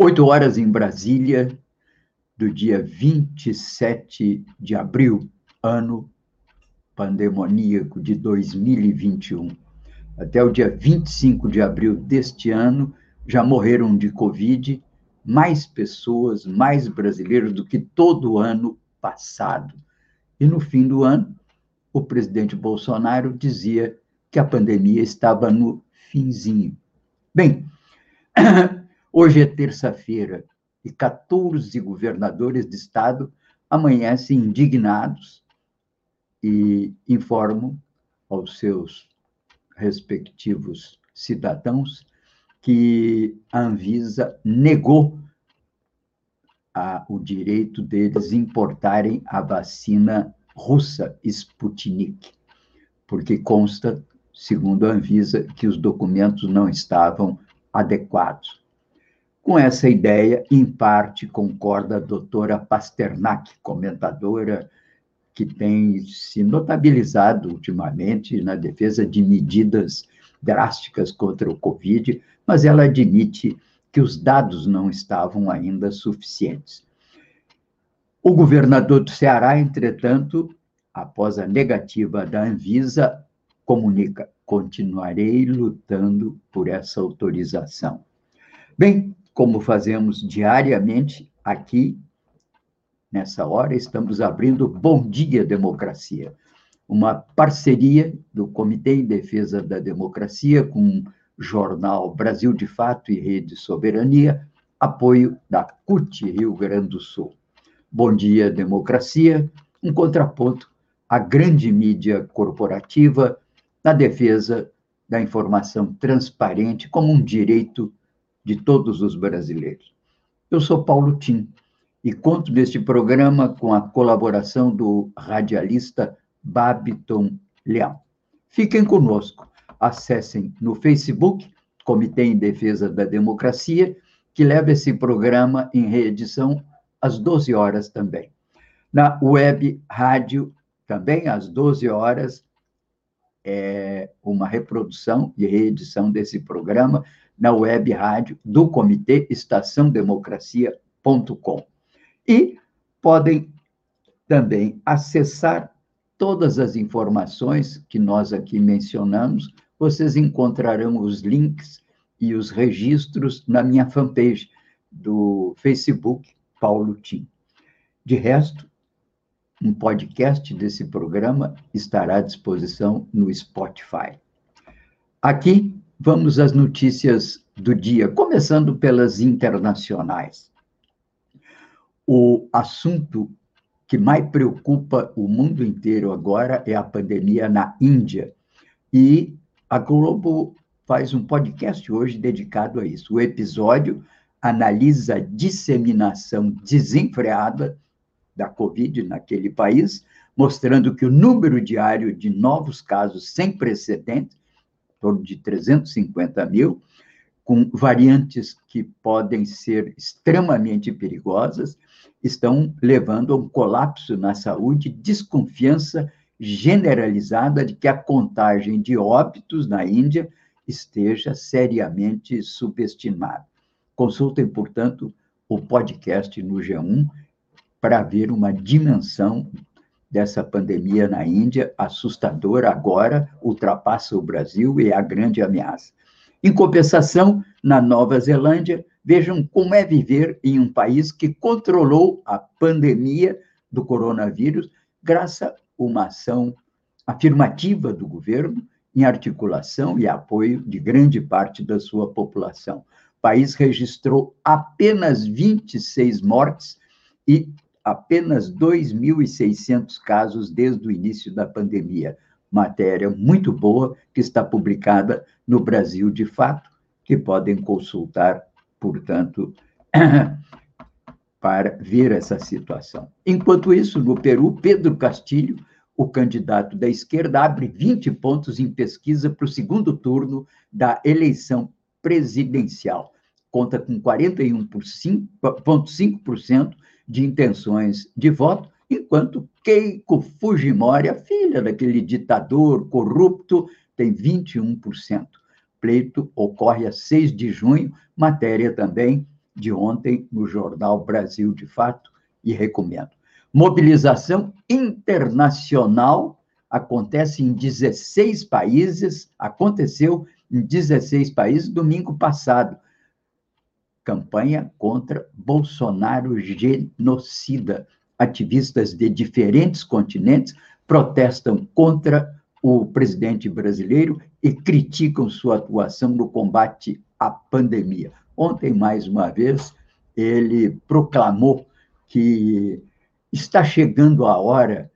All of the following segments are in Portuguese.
Oito horas em Brasília, do dia 27 de abril, ano pandemoníaco de 2021. Até o dia 25 de abril deste ano, já morreram de Covid mais pessoas, mais brasileiros do que todo ano passado. E no fim do ano, o presidente Bolsonaro dizia que a pandemia estava no finzinho. Bem, hoje é terça-feira e 14 governadores de estado amanhecem indignados e informam aos seus respectivos cidadãos que a Anvisa negou a, o direito deles importarem a vacina russa Sputnik, porque consta, segundo a Anvisa, que os documentos não estavam adequados. Com essa ideia, em parte, concorda a doutora Pasternak, comentadora que tem se notabilizado ultimamente na defesa de medidas drásticas contra o Covid, mas ela admite que os dados não estavam ainda suficientes. O governador do Ceará, entretanto, após a negativa da Anvisa, comunica: continuarei lutando por essa autorização. Bem, como fazemos diariamente aqui, nessa hora, estamos abrindo Bom Dia Democracia, uma parceria do Comitê em Defesa da Democracia com o jornal Brasil de Fato e Rede Soberania, apoio da CUT Rio Grande do Sul. Bom Dia Democracia, um contraponto à grande mídia corporativa na defesa da informação transparente como um direito de todos os brasileiros. Eu sou Paulo Tim e conto neste programa com a colaboração do radialista Babiton Leão. Fiquem conosco, acessem no Facebook Comitê em Defesa da Democracia, que leva esse programa em reedição às 12 horas também. Na web rádio, também às 12 horas, é uma reprodução e reedição desse programa na web rádio do Comitê estaçãodemocracia.com. E podem também acessar todas as informações que nós aqui mencionamos, vocês encontrarão os links e os registros na minha fanpage do Facebook, Paulo Tim. De resto, um podcast desse programa estará à disposição no Spotify. Aqui vamos às notícias do dia, começando pelas internacionais. O assunto que mais preocupa o mundo inteiro agora é a pandemia na Índia. E a Globo faz um podcast hoje dedicado a isso. O episódio analisa a disseminação desenfreada da Covid naquele país, mostrando que o número diário de novos casos sem precedentes, torno de 350 mil, com variantes que podem ser extremamente perigosas, estão levando a um colapso na saúde, desconfiança generalizada de que a contagem de óbitos na Índia esteja seriamente subestimada. Consultem, portanto, o podcast no G1 para ver uma dimensão dessa pandemia na Índia assustadora agora, ultrapassa o Brasil e é a grande ameaça. Em compensação, na Nova Zelândia, vejam como é viver em um país que controlou a pandemia do coronavírus graças a uma ação afirmativa do governo em articulação e apoio de grande parte da sua população. O país registrou apenas 26 mortes e apenas 2.600 casos desde o início da pandemia. Matéria muito boa que está publicada no Brasil de Fato, que podem consultar portanto, para ver essa situação. Enquanto isso, no Peru, Pedro Castilho, o candidato da esquerda, abre 20 pontos em pesquisa para o segundo turno da eleição presidencial. Conta com 41,5% de intenções de voto, enquanto Keiko Fujimori, a filha daquele ditador corrupto, tem 21%. Pleito ocorre a 6 de junho, matéria também de ontem no jornal Brasil de Fato, e recomendo. Mobilização internacional acontece em 16 países, aconteceu em 16 países domingo passado. Campanha contra Bolsonaro genocida. Ativistas de diferentes continentes protestam contra o presidente brasileiro e criticam sua atuação no combate à pandemia. Ontem, mais uma vez, ele proclamou que está chegando a hora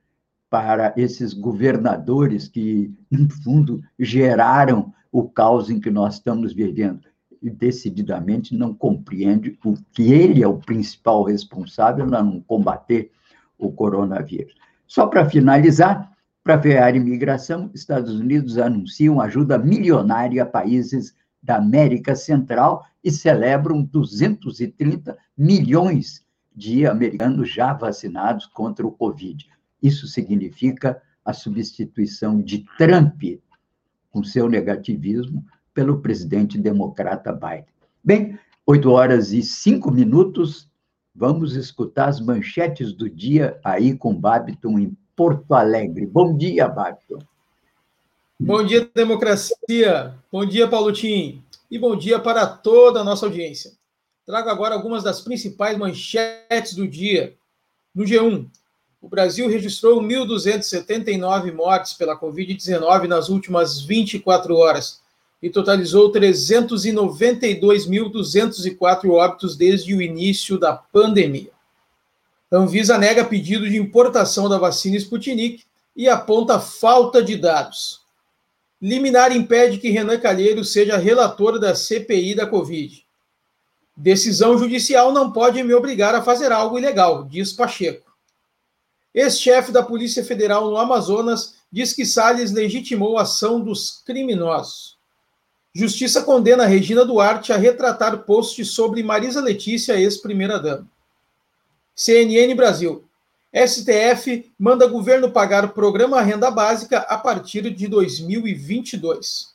para esses governadores que, no fundo, geraram o caos em que nós estamos vivendo. E decididamente não compreende o que ele é o principal responsável para não combater o coronavírus. Só para finalizar, para frear a imigração, Estados Unidos anunciam ajuda milionária a países da América Central e celebram 230 milhões de americanos já vacinados contra o Covid. Isso significa a substituição de Trump, com seu negativismo, pelo presidente democrata Biden. Bem, oito horas e cinco minutos, vamos escutar as manchetes do dia aí com Babiton em Porto Alegre. Bom dia, Babton. Bom dia, democracia. Bom dia, Paulo Tim. E bom dia para toda a nossa audiência. Trago agora algumas das principais manchetes do dia. No G1, o Brasil registrou 1.279 mortes pela Covid-19 nas últimas 24 horas e totalizou 392.204 óbitos desde o início da pandemia. Anvisa nega pedido de importação da vacina Sputnik e aponta falta de dados. Liminar impede que Renan Calheiro seja relator da CPI da Covid. Decisão judicial não pode me obrigar a fazer algo ilegal, diz Pacheco. Ex-chefe da Polícia Federal no Amazonas diz que Salles legitimou a ação dos criminosos. Justiça condena Regina Duarte a retratar post sobre Marisa Letícia, ex-primeira-dama. CNN Brasil. STF manda governo pagar programa Renda Básica a partir de 2022.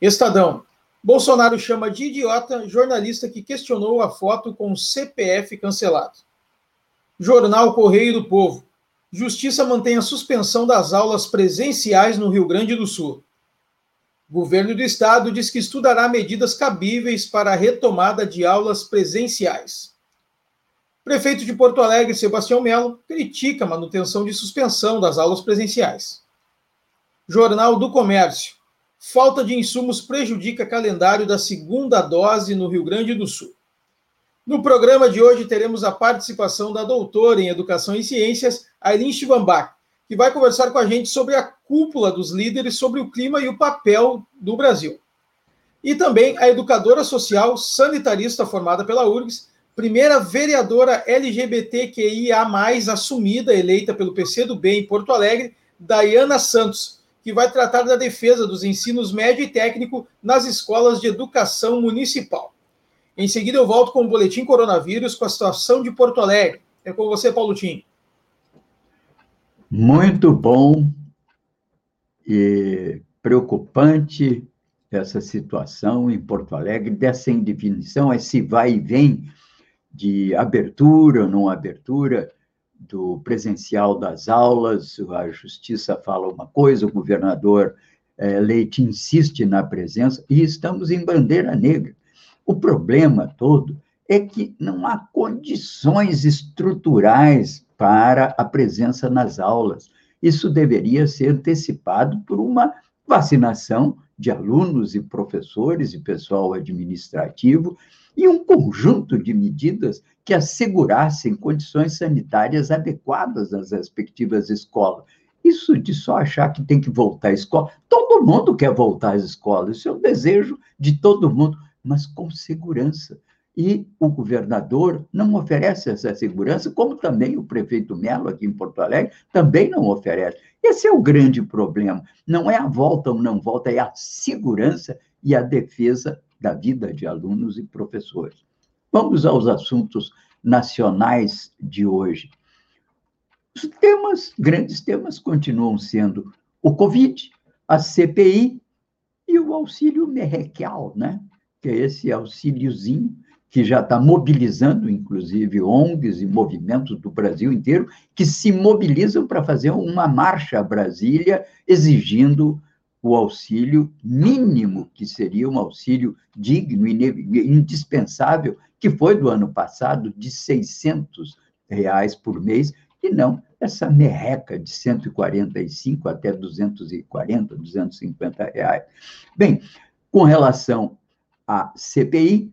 Estadão. Bolsonaro chama de idiota jornalista que questionou a foto com CPF cancelado. Jornal Correio do Povo. Justiça mantém a suspensão das aulas presenciais no Rio Grande do Sul. Governo do Estado diz que estudará medidas cabíveis para a retomada de aulas presenciais. Prefeito de Porto Alegre, Sebastião Melo, critica a manutenção de suspensão das aulas presenciais. Jornal do Comércio. Falta de insumos prejudica calendário da segunda dose no Rio Grande do Sul. No programa de hoje teremos a participação da doutora em Educação e Ciências, Aileen Chivambach, que vai conversar com a gente sobre a cúpula dos líderes sobre o clima e o papel do Brasil. E também a educadora social sanitarista formada pela URGS, primeira vereadora LGBTQIA+, assumida, eleita pelo PCdoB em Porto Alegre, Dayana Santos, que vai tratar da defesa dos ensinos médio e técnico nas escolas de educação municipal. Em seguida, eu volto com o boletim coronavírus com a situação de Porto Alegre. É com você, Paulo Tim. Muito bom e preocupante essa situação em Porto Alegre, dessa indefinição, esse vai e vem de abertura ou não abertura do presencial das aulas, a justiça fala uma coisa, o governador é, Leite insiste na presença, e estamos em bandeira negra. O problema todo é que não há condições estruturais para a presença nas aulas. Isso deveria ser antecipado por uma vacinação de alunos e professores e pessoal administrativo e um conjunto de medidas que assegurassem condições sanitárias adequadas nas respectivas escolas. Isso de só achar que tem que voltar à escola, todo mundo quer voltar às escolas, isso é o desejo de todo mundo, mas com segurança. E o governador não oferece essa segurança, como também o prefeito Melo, aqui em Porto Alegre, também não oferece. Esse é o grande problema. Não é a volta ou não volta, é a segurança e a defesa da vida de alunos e professores. Vamos aos assuntos nacionais de hoje. Os temas, grandes temas, continuam sendo o Covid, a CPI e o auxílio merrequial, né? que é esse auxíliozinho que já está mobilizando, inclusive, ONGs e movimentos do Brasil inteiro, que se mobilizam para fazer uma marcha a Brasília exigindo o auxílio mínimo, que seria um auxílio digno e indispensável, que foi do ano passado, de 600 reais por mês, e não essa merreca de 145 até 240, 250 reais. Bem, com relação à CPI,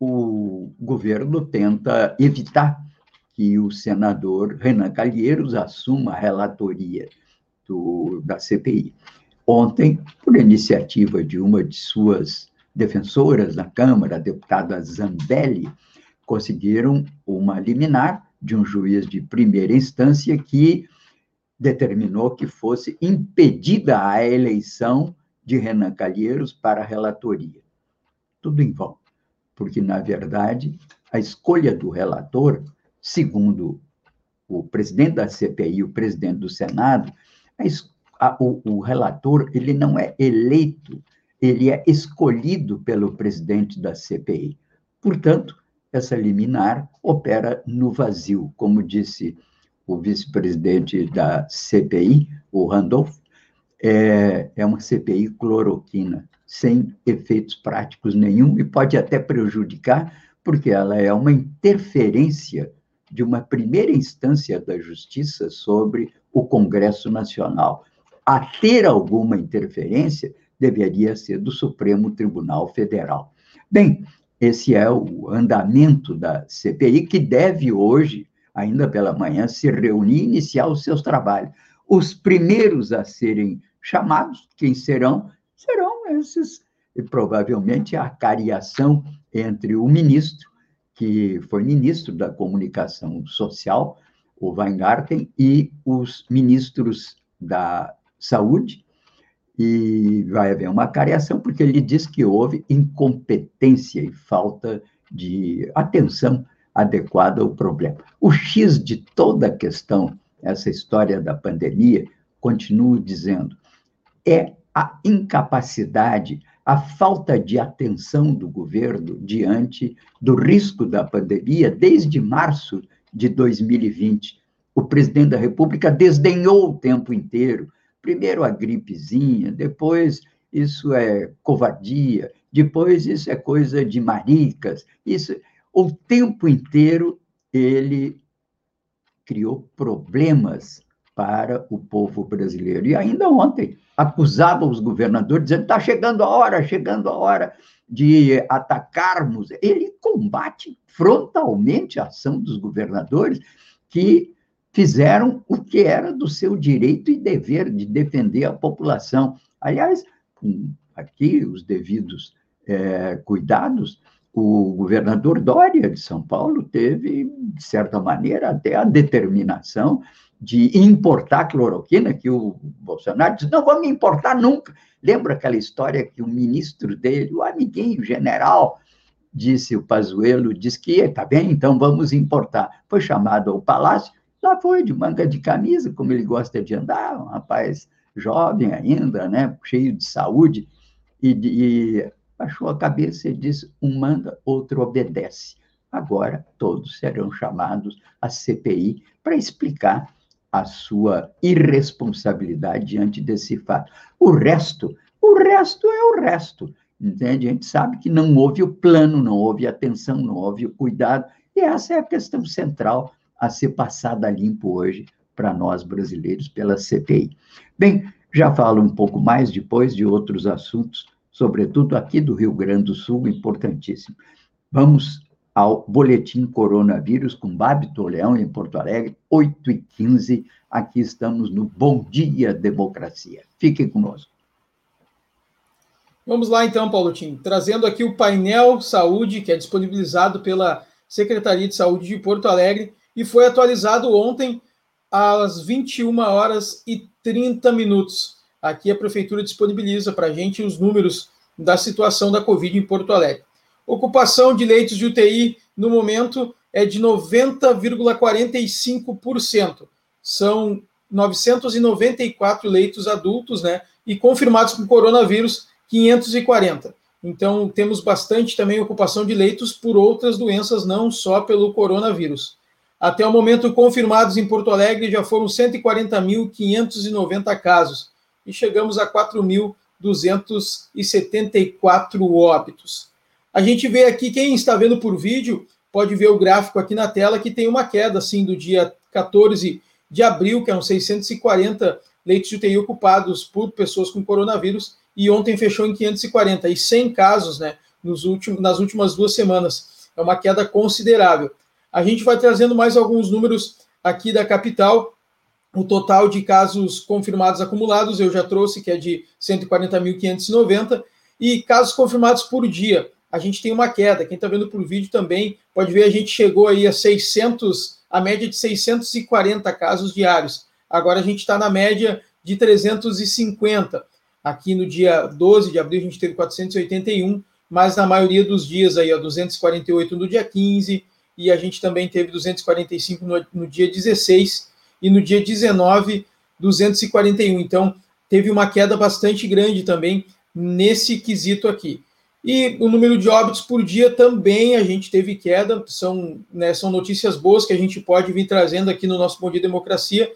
o governo tenta evitar que o senador Renan Calheiros assuma a relatoria do, da CPI. Ontem, por iniciativa de uma de suas defensoras na Câmara, a deputada Zambelli, conseguiram uma liminar de um juiz de primeira instância que determinou que fosse impedida a eleição de Renan Calheiros para a relatoria. Tudo em vão porque, na verdade, a escolha do relator, segundo o presidente da CPI e o presidente do Senado, a, o, o relator ele não é eleito, ele é escolhido pelo presidente da CPI. Portanto, essa liminar opera no vazio, como disse o vice-presidente da CPI, o Randolph, é, é uma CPI cloroquina sem efeitos práticos nenhum e pode até prejudicar, porque ela é uma interferência de uma primeira instância da justiça sobre o Congresso Nacional. A ter alguma interferência deveria ser do Supremo Tribunal Federal. Bem, esse é o andamento da CPI, que deve hoje, ainda pela manhã, se reunir e iniciar os seus trabalhos. Os primeiros a serem chamados, quem serão? serão e provavelmente a cariação entre o ministro, que foi ministro da Comunicação Social, o Weingarten, e os ministros da Saúde, e vai haver uma cariação, porque ele diz que houve incompetência e falta de atenção adequada ao problema. O X de toda a questão, essa história da pandemia, continuo dizendo, é a incapacidade, a falta de atenção do governo diante do risco da pandemia desde março de 2020. O presidente da República desdenhou o tempo inteiro. Primeiro a gripezinha, depois isso é covardia, depois isso é coisa de maricas. Isso o tempo inteiro ele criou problemas para o povo brasileiro. E ainda ontem acusava os governadores, dizendo: está chegando a hora, chegando a hora de atacarmos. Ele combate frontalmente a ação dos governadores que fizeram o que era do seu direito e dever de defender a população. Aliás, com aqui os devidos é, cuidados, o governador Dória de São Paulo teve, de certa maneira, até a determinação de importar cloroquina, que o Bolsonaro disse, não vamos importar nunca. Lembra aquela história que o ministro dele, o amiguinho, general, disse, o Pazuello, disse que, tá bem, então vamos importar. Foi chamado ao palácio, lá foi, de manga de camisa, como ele gosta de andar, um rapaz jovem ainda, né, cheio de saúde, e, e baixou a cabeça e disse, um manda, outro obedece. Agora todos serão chamados à CPI para explicar a sua irresponsabilidade diante desse fato. O resto, o resto é o resto, entende? A gente sabe que não houve o plano, não houve atenção, não houve o cuidado, e essa é a questão central a ser passada a limpo hoje para nós brasileiros pela CPI. Bem, já falo um pouco mais depois de outros assuntos, sobretudo aqui do Rio Grande do Sul, importantíssimo. Vamos ao Boletim Coronavírus com Babito Leão, em Porto Alegre, 8 e 15 Aqui estamos no Bom Dia Democracia. Fiquem conosco. Vamos lá então, Paulo Tim, trazendo aqui o painel saúde que é disponibilizado pela Secretaria de Saúde de Porto Alegre e foi atualizado ontem às 21 horas e 30 minutos. Aqui a prefeitura disponibiliza para a gente os números da situação da Covid em Porto Alegre. Ocupação de leitos de UTI no momento é de 90,45%. São 994 leitos adultos, né? E confirmados com coronavírus, 540. Então, temos bastante também ocupação de leitos por outras doenças, não só pelo coronavírus. Até o momento, confirmados em Porto Alegre já foram 140.590 casos e chegamos a 4.274 óbitos. A gente vê aqui, quem está vendo por vídeo, pode ver o gráfico aqui na tela, que tem uma queda, assim, do dia 14 de abril, que eram 640 leitos de UTI ocupados por pessoas com coronavírus, e ontem fechou em 540, e 100 casos, né, nos últimos, nas últimas duas semanas. É uma queda considerável. A gente vai trazendo mais alguns números aqui da capital. O total de casos confirmados acumulados eu já trouxe, que é de 140.590, e casos confirmados por dia a gente tem uma queda. Quem está vendo por vídeo também pode ver, a gente chegou aí a 600, a média de 640 casos diários. Agora a gente está na média de 350. Aqui no dia 12 de abril a gente teve 481, mas na maioria dos dias aí, ó, 248 no dia 15, e a gente também teve 245 no, no dia 16, e no dia 19, 241. Então, teve uma queda bastante grande também nesse quesito aqui. E o número de óbitos por dia também a gente teve queda, são, né, são notícias boas que a gente pode vir trazendo aqui no nosso Bom Dia Democracia.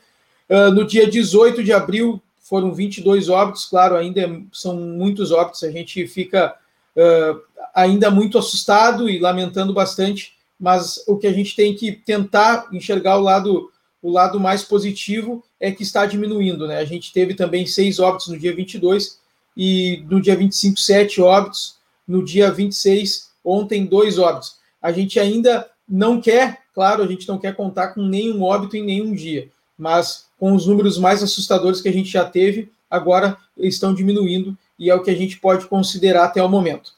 Uh, no dia 18 de abril foram 22 óbitos, claro, ainda é, são muitos óbitos, a gente fica uh, ainda muito assustado e lamentando bastante, mas o que a gente tem que tentar enxergar o lado, o lado mais positivo é que está diminuindo, né? A gente teve também seis óbitos no dia 22 e no dia 25, sete óbitos no dia 26, ontem, dois óbitos. A gente ainda não quer, claro, a gente não quer contar com nenhum óbito em nenhum dia, mas com os números mais assustadores que a gente já teve, agora estão diminuindo e é o que a gente pode considerar até o momento.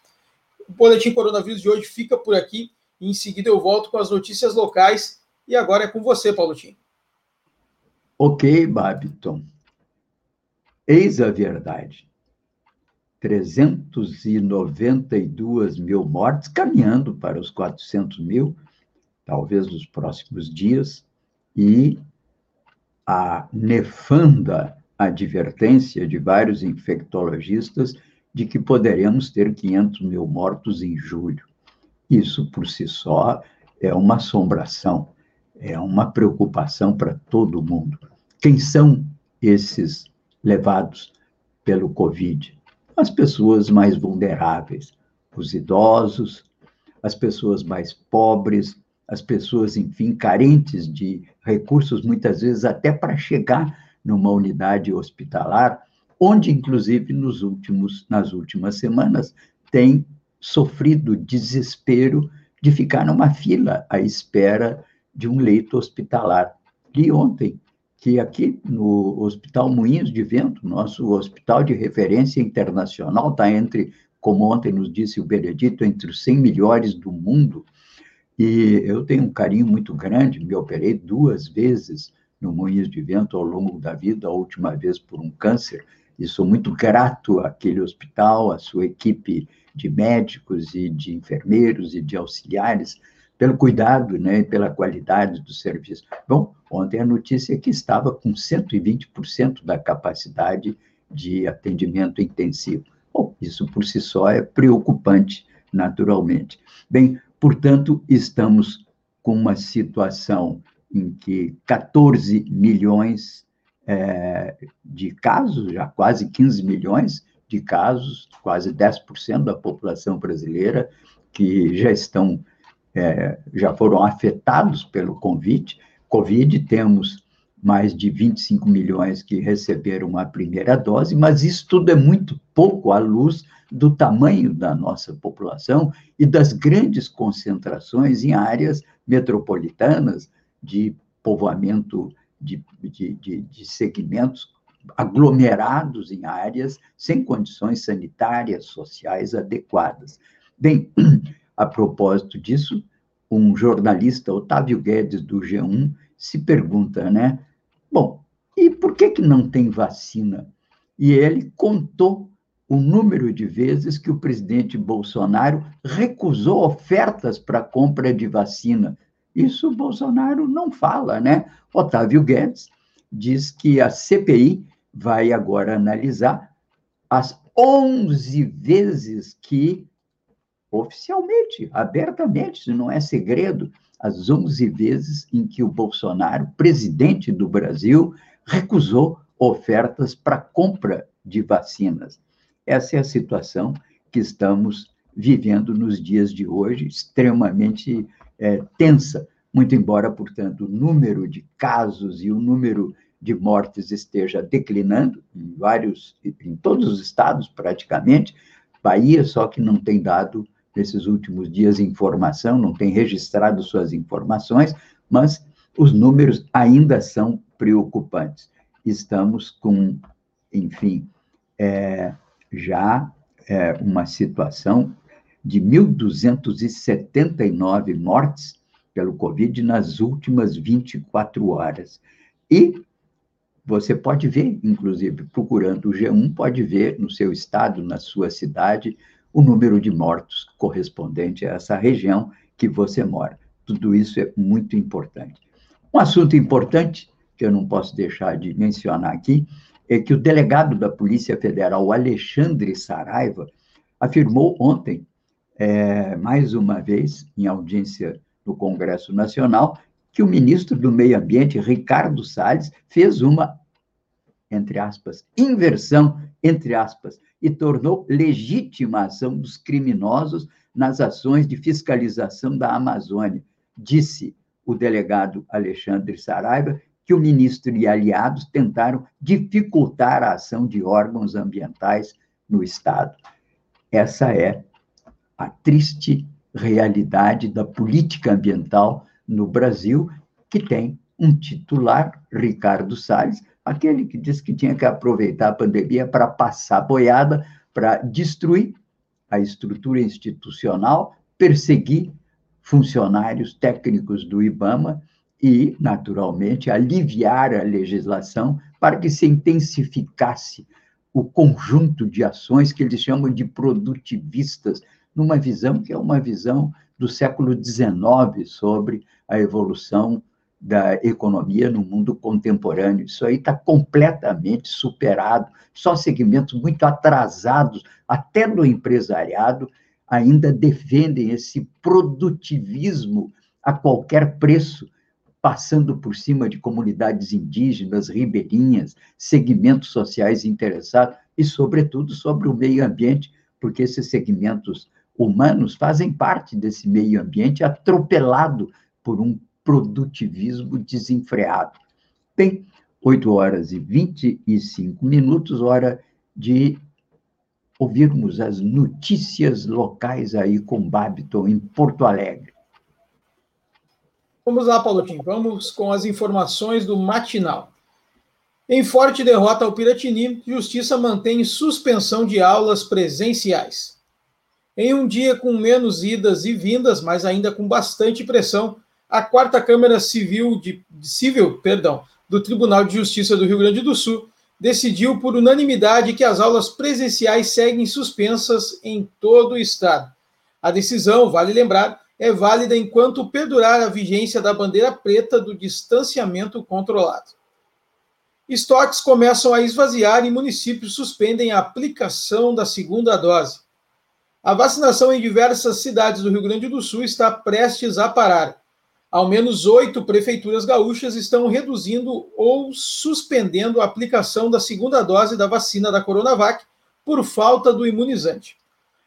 O boletim coronavírus de hoje fica por aqui. Em seguida eu volto com as notícias locais e agora é com você, Paulo Tim. Ok, Babiton. Eis a verdade. 392 mil mortes, caminhando para os 400 mil, talvez nos próximos dias, e a nefanda advertência de vários infectologistas de que poderemos ter 500 mil mortos em julho. Isso, por si só, é uma assombração, é uma preocupação para todo mundo. Quem são esses levados pelo Covid? As pessoas mais vulneráveis, os idosos, as pessoas mais pobres, as pessoas, enfim, carentes de recursos, muitas vezes até para chegar numa unidade hospitalar, onde, inclusive, nos últimos, nas últimas semanas, tem sofrido desespero de ficar numa fila à espera de um leito hospitalar. E ontem, que aqui no Hospital Moinhos de Vento, nosso hospital de referência internacional, está entre, como ontem nos disse o Benedito, entre os 100 melhores do mundo. E eu tenho um carinho muito grande, me operei duas vezes no Moinhos de Vento ao longo da vida, a última vez por um câncer, e sou muito grato àquele hospital, à sua equipe de médicos e de enfermeiros e de auxiliares, pelo cuidado né, e pela qualidade do serviço. Bom, ontem a notícia é que estava com 120% da capacidade de atendimento intensivo. Bom, isso por si só é preocupante, naturalmente. Bem, portanto, estamos com uma situação em que 14 milhões é, de casos, já quase 15 milhões de casos, quase 10% da população brasileira, que já estão é, já foram afetados pelo Covid. Covid, temos mais de 25 milhões que receberam uma primeira dose, mas isso tudo é muito pouco à luz do tamanho da nossa população e das grandes concentrações em áreas metropolitanas de povoamento de, de, de, de segmentos aglomerados em áreas sem condições sanitárias, sociais adequadas. Bem, a propósito disso, um jornalista, Otávio Guedes, do G1, se pergunta, né? Bom, e por que, que não tem vacina? E ele contou o número de vezes que o presidente Bolsonaro recusou ofertas para compra de vacina. Isso Bolsonaro não fala, né? Otávio Guedes diz que a CPI vai agora analisar as 11 vezes que, oficialmente, abertamente, se não é segredo, as 11 vezes em que o Bolsonaro, presidente do Brasil, recusou ofertas para compra de vacinas. Essa é a situação que estamos vivendo nos dias de hoje, extremamente é, tensa, muito embora, portanto, o número de casos e o número de mortes esteja declinando em vários, em todos os estados praticamente. Bahia só que não tem dado nesses últimos dias informação, não tem registrado suas informações, mas os números ainda são preocupantes. Estamos com, enfim, é, já é, uma situação de 1.279 mortes pelo Covid nas últimas 24 horas. E você pode ver, inclusive, procurando o G1, pode ver no seu estado, na sua cidade, o número de mortos correspondente a essa região que você mora. Tudo isso é muito importante. Um assunto importante, que eu não posso deixar de mencionar aqui, é que o delegado da Polícia Federal, Alexandre Saraiva, afirmou ontem, é, mais uma vez, em audiência no Congresso Nacional, que o ministro do Meio Ambiente, Ricardo Salles, fez uma, entre aspas, inversão, entre aspas, e tornou legítima a ação dos criminosos nas ações de fiscalização da Amazônia, disse o delegado Alexandre Saraiva, que o ministro e aliados tentaram dificultar a ação de órgãos ambientais no Estado. Essa é a triste realidade da política ambiental no Brasil, que tem um titular, Ricardo Salles, aquele que disse que tinha que aproveitar a pandemia para passar boiada, para destruir a estrutura institucional, perseguir funcionários técnicos do IBAMA e, naturalmente, aliviar a legislação para que se intensificasse o conjunto de ações que eles chamam de produtivistas, numa visão que é uma visão do século XIX sobre a evolução da economia no mundo contemporâneo. Isso aí está completamente superado. Só segmentos muito atrasados, até no empresariado, ainda defendem esse produtivismo a qualquer preço, passando por cima de comunidades indígenas, ribeirinhas, segmentos sociais interessados e, sobretudo, sobre o meio ambiente, porque esses segmentos humanos fazem parte desse meio ambiente atropelado por um produtivismo desenfreado. Bem, 8 horas e 25 minutos, hora de ouvirmos as notícias locais aí com Babiton em Porto Alegre. Vamos lá, Paulotinho, vamos com as informações do matinal. Em forte derrota ao Piratini, Justiça mantém suspensão de aulas presenciais. Em um dia com menos idas e vindas, mas ainda com bastante pressão, a quarta Câmara Civil, de, Civil perdão, do Tribunal de Justiça do Rio Grande do Sul decidiu por unanimidade que as aulas presenciais seguem suspensas em todo o estado. A decisão, vale lembrar, é válida enquanto perdurar a vigência da bandeira preta do distanciamento controlado. Estoques começam a esvaziar e municípios suspendem a aplicação da segunda dose. A vacinação em diversas cidades do Rio Grande do Sul está prestes a parar ao menos oito prefeituras gaúchas estão reduzindo ou suspendendo a aplicação da segunda dose da vacina da Coronavac por falta do imunizante.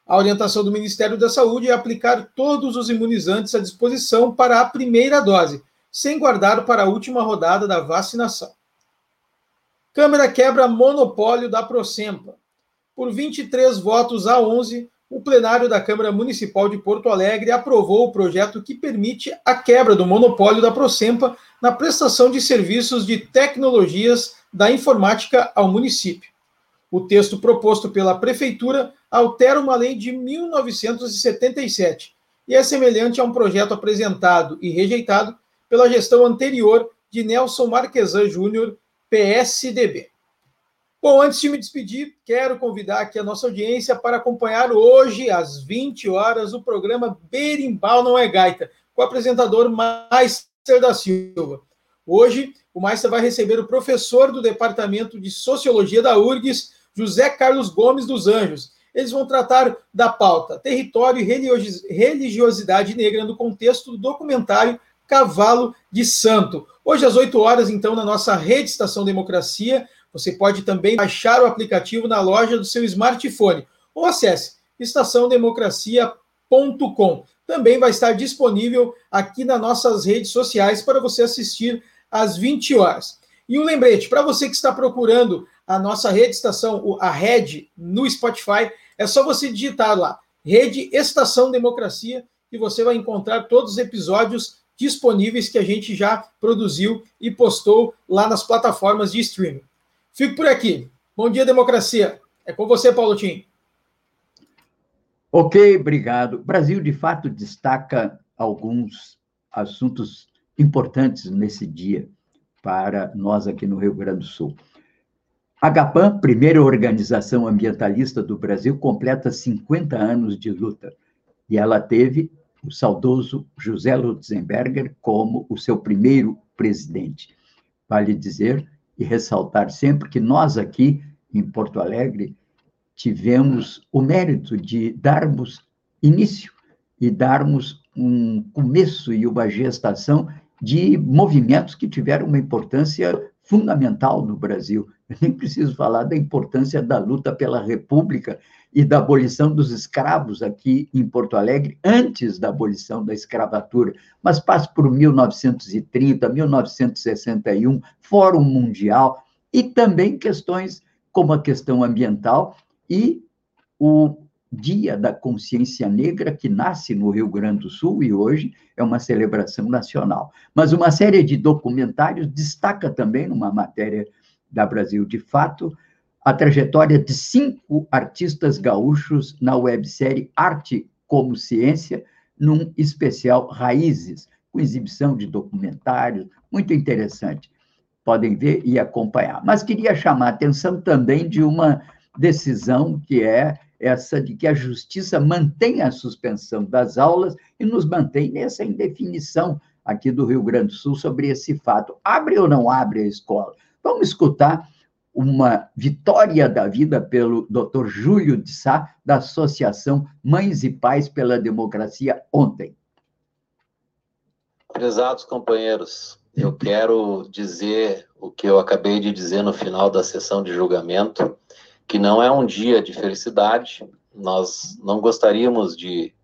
A orientação do Ministério da Saúde é aplicar todos os imunizantes à disposição para a primeira dose, sem guardar para a última rodada da vacinação. Câmara quebra monopólio da Procempa. Por 23 votos a 11, o plenário da Câmara Municipal de Porto Alegre aprovou o projeto que permite a quebra do monopólio da Procempa na prestação de serviços de tecnologias da informática ao município. O texto proposto pela Prefeitura altera uma lei de 1977 e é semelhante a um projeto apresentado e rejeitado pela gestão anterior de Nelson Marquesan Júnior, PSDB. Bom, antes de me despedir, quero convidar aqui a nossa audiência para acompanhar hoje, às 20 horas, o programa Berimbau Não é Gaita, com o apresentador Meister da Silva. Hoje, o Meister vai receber o professor do Departamento de Sociologia da URGS, José Carlos Gomes dos Anjos. Eles vão tratar da pauta Território e Religiosidade Negra no contexto do documentário Cavalo de Santo. Hoje, às 8 horas, então, na nossa rede Estação Democracia, você pode também baixar o aplicativo na loja do seu smartphone ou acesse estaçãodemocracia.com. Também vai estar disponível aqui nas nossas redes sociais para você assistir às 20 horas. E um lembrete, para você que está procurando a nossa rede estação, a Rede, no Spotify, é só você digitar lá, Rede Estação Democracia, e você vai encontrar todos os episódios disponíveis que a gente já produziu e postou lá nas plataformas de streaming. Fico por aqui. Bom dia, democracia. É com você, Paulo Tim. Ok, obrigado. O Brasil, de fato, destaca alguns assuntos importantes nesse dia para nós aqui no Rio Grande do Sul. A GAPAM, primeira organização ambientalista do Brasil, completa 50 anos de luta e ela teve o saudoso José Lutzenberger como o seu primeiro presidente. Vale dizer e ressaltar sempre que nós aqui em Porto Alegre tivemos o mérito de darmos início e darmos um começo e uma gestação de movimentos que tiveram uma importância fundamental no Brasil. Eu nem preciso falar da importância da luta pela República e da abolição dos escravos aqui em Porto Alegre, antes da abolição da escravatura, mas passa por 1930, 1961, Fórum Mundial, e também questões como a questão ambiental e o Dia da Consciência Negra, que nasce no Rio Grande do Sul e hoje é uma celebração nacional. Mas uma série de documentários destaca também, numa matéria da Brasil de Fato, a trajetória de cinco artistas gaúchos na websérie Arte como Ciência, num especial Raízes, com exibição de documentários, muito interessante. Podem ver e acompanhar. Mas queria chamar a atenção também de uma decisão que é essa de que a justiça mantém a suspensão das aulas e nos mantém nessa indefinição aqui do Rio Grande do Sul sobre esse fato. Abre ou não abre a escola? Vamos escutar uma vitória da vida pelo Dr. Júlio de Sá, da Associação Mães e Pais pela Democracia, ontem. Prezados companheiros, eu quero dizer o que eu acabei de dizer no final da sessão de julgamento, que não é um dia de felicidade, nós não gostaríamos de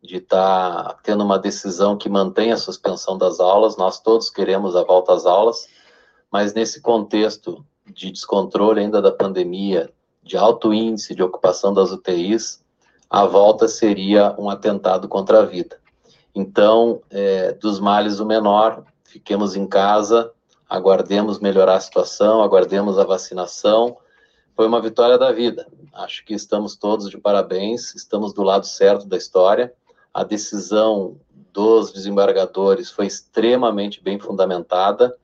de estar tá tendo uma decisão que mantenha a suspensão das aulas, nós todos queremos a volta às aulas, mas nesse contexto de descontrole ainda da pandemia, de alto índice de ocupação das UTIs, a volta seria um atentado contra a vida. Então, é, dos males o menor, fiquemos em casa, aguardemos melhorar a situação, aguardemos a vacinação. Foi uma vitória da vida. Acho que estamos todos de parabéns, estamos do lado certo da história. A decisão dos desembargadores foi extremamente bem fundamentada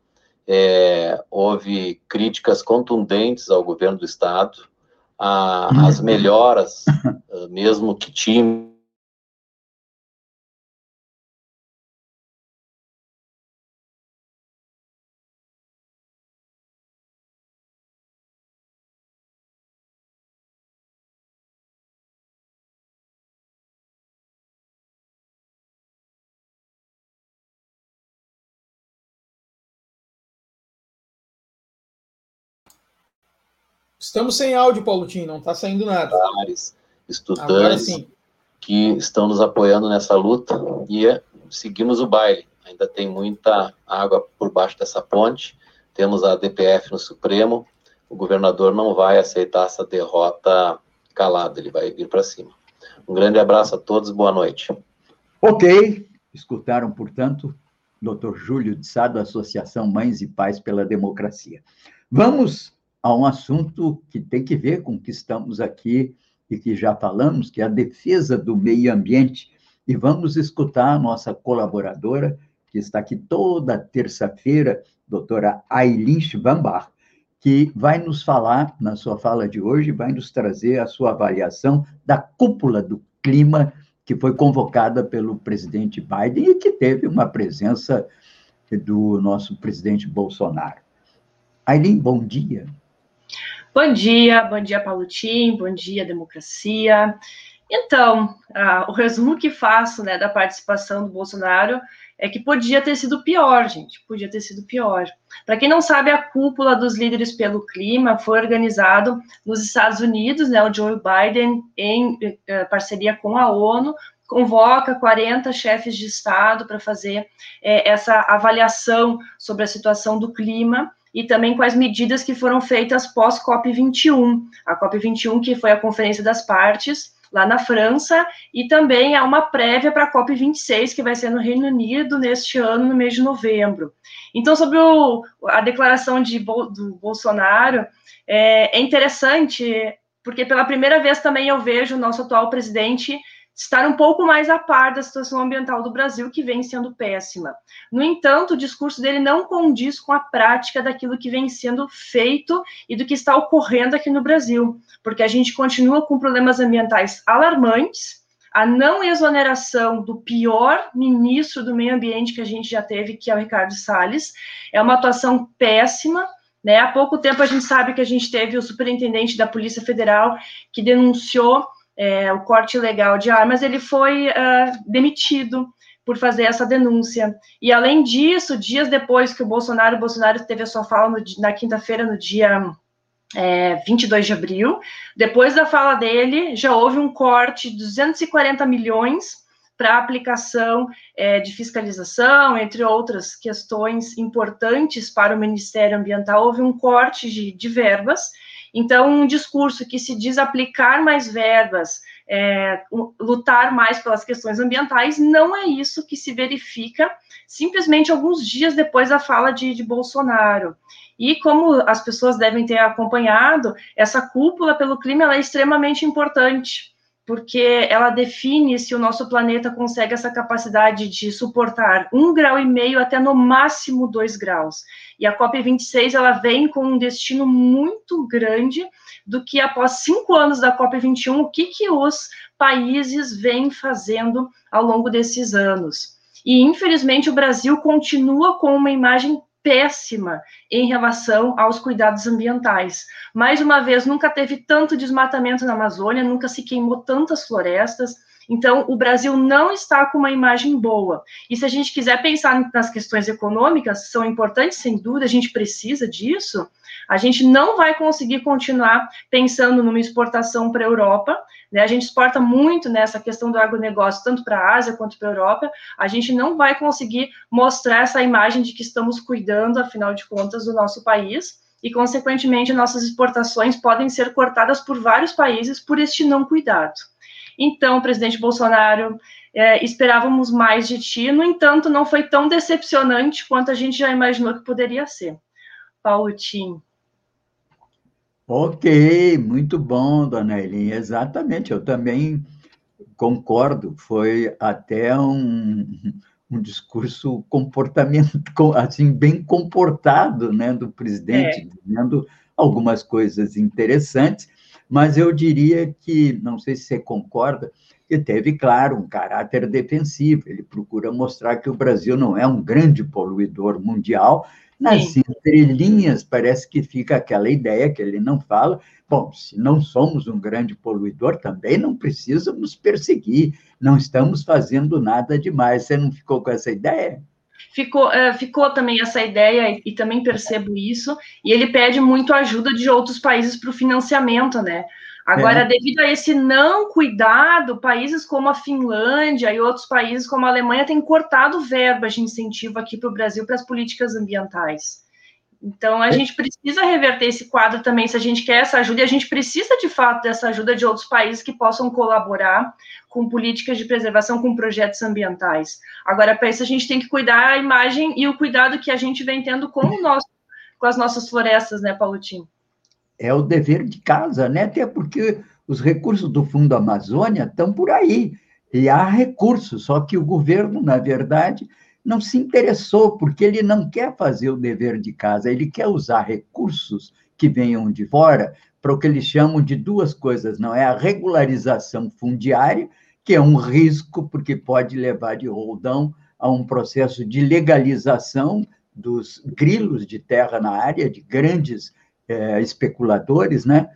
é, houve críticas contundentes ao governo do Estado, a, as melhoras, mesmo que tinham Estamos sem áudio, Paulo Tim, não está saindo nada. Estudantes que estão nos apoiando nessa luta e seguimos o baile. Ainda tem muita água por baixo dessa ponte. Temos a DPF no Supremo. O governador não vai aceitar essa derrota calado, ele vai vir para cima. Um grande abraço a todos, boa noite. Ok, escutaram, portanto, Dr. Júlio de Sá, da Associação Mães e Pais pela Democracia. Vamos a um assunto que tem que ver com o que estamos aqui e que já falamos, que é a defesa do meio ambiente. E vamos escutar a nossa colaboradora, que está aqui toda terça-feira, doutora Aileen Schwambach, que vai nos falar, na sua fala de hoje, vai nos trazer a sua avaliação da cúpula do clima que foi convocada pelo presidente Biden e que teve uma presença do nosso presidente Bolsonaro. Aileen, bom dia. Bom dia, bom dia, Tim, bom dia, democracia. Então, ah, o resumo que faço né, da participação do Bolsonaro é que podia ter sido pior, gente, podia ter sido pior. Para quem não sabe, a cúpula dos líderes pelo clima foi organizado nos Estados Unidos, né, o Joe Biden, em eh, parceria com a ONU, convoca 40 chefes de Estado para fazer eh, essa avaliação sobre a situação do clima e também as medidas que foram feitas pós-COP21. A COP21, que foi a Conferência das Partes, lá na França, e também há uma prévia para a COP26, que vai ser no Reino Unido neste ano, no mês de novembro. Então, sobre o, a declaração de, do Bolsonaro, é, é interessante, porque pela primeira vez também eu vejo o nosso atual presidente estar um pouco mais a par da situação ambiental do Brasil, que vem sendo péssima. No entanto, o discurso dele não condiz com a prática daquilo que vem sendo feito e do que está ocorrendo aqui no Brasil, porque a gente continua com problemas ambientais alarmantes, a não exoneração do pior ministro do meio ambiente que a gente já teve, que é o Ricardo Salles, é uma atuação péssima. Né? Há pouco tempo a gente sabe que a gente teve o superintendente da Polícia Federal que denunciou é, o corte ilegal de armas, ele foi uh, demitido por fazer essa denúncia. E além disso, dias depois que o Bolsonaro, o Bolsonaro teve a sua fala no, na quinta-feira, no dia é, 22 de abril, depois da fala dele, já houve um corte de 240 milhões para aplicação é, de fiscalização, entre outras questões importantes para o Ministério Ambiental, houve um corte de, de verbas, então, um discurso que se diz aplicar mais verbas, é, lutar mais pelas questões ambientais, não é isso que se verifica simplesmente alguns dias depois da fala de, de Bolsonaro. E como as pessoas devem ter acompanhado, essa cúpula pelo clima é extremamente importante porque ela define se o nosso planeta consegue essa capacidade de suportar um grau e meio até no máximo dois graus. E a COP26 ela vem com um destino muito grande do que após cinco anos da COP21, o que, que os países vêm fazendo ao longo desses anos. E infelizmente o Brasil continua com uma imagem péssima em relação aos cuidados ambientais. Mais uma vez, nunca teve tanto desmatamento na Amazônia, nunca se queimou tantas florestas. Então, o Brasil não está com uma imagem boa. E se a gente quiser pensar nas questões econômicas, são importantes, sem dúvida, a gente precisa disso. A gente não vai conseguir continuar pensando numa exportação para a Europa, né? A gente exporta muito nessa questão do agronegócio, tanto para a Ásia quanto para a Europa. A gente não vai conseguir mostrar essa imagem de que estamos cuidando, afinal de contas, do nosso país. E, consequentemente, nossas exportações podem ser cortadas por vários países por este não cuidado. Então, presidente Bolsonaro, é, esperávamos mais de ti, no entanto, não foi tão decepcionante quanto a gente já imaginou que poderia ser. Paulo Tim. Ok, muito bom, dona Eileen. Exatamente, eu também concordo. Foi até um, um discurso comportamento assim bem comportado, né, do presidente, é. dizendo algumas coisas interessantes, mas eu diria que, não sei se você concorda, que teve, claro, um caráter defensivo. Ele procura mostrar que o Brasil não é um grande poluidor mundial, nas Sim. entrelinhas, parece que fica aquela ideia que ele não fala. Bom, se não somos um grande poluidor, também não precisamos perseguir, não estamos fazendo nada demais. Você não ficou com essa ideia? Ficou, uh, ficou também essa ideia, e, e também percebo isso, e ele pede muito ajuda de outros países para o financiamento, né? Agora, é. devido a esse não cuidado, países como a Finlândia e outros países como a Alemanha têm cortado verbas de incentivo aqui para o Brasil para as políticas ambientais. Então, a é. gente precisa reverter esse quadro também, se a gente quer essa ajuda, e a gente precisa, de fato, dessa ajuda de outros países que possam colaborar com políticas de preservação, com projetos ambientais. Agora, para isso, a gente tem que cuidar a imagem e o cuidado que a gente vem tendo com, o nosso, com as nossas florestas, né, Paulotinho? É o dever de casa, né? Até porque os recursos do Fundo Amazônia estão por aí, e há recursos, só que o governo, na verdade, não se interessou, porque ele não quer fazer o dever de casa, ele quer usar recursos que venham de fora para o que eles chamam de duas coisas, não é a regularização fundiária, que é um risco, porque pode levar de roldão a um processo de legalização dos grilos de terra na área, de grandes é, especuladores, né?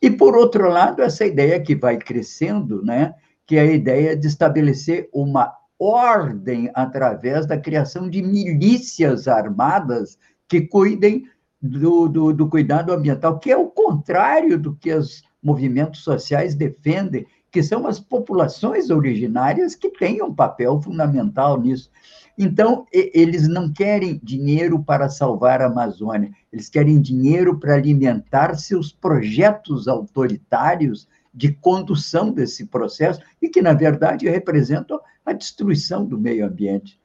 E, por outro lado, essa ideia que vai crescendo, né? que é a ideia de estabelecer uma ordem através da criação de milícias armadas que cuidem do, do, do, cuidado ambiental, que é o contrário do que os movimentos sociais defendem, que são as populações originárias que têm um papel fundamental nisso. Então, eles não querem dinheiro para salvar a Amazônia, eles querem dinheiro para alimentar seus projetos autoritários de condução desse processo e que, na verdade, representam a destruição do meio ambiente.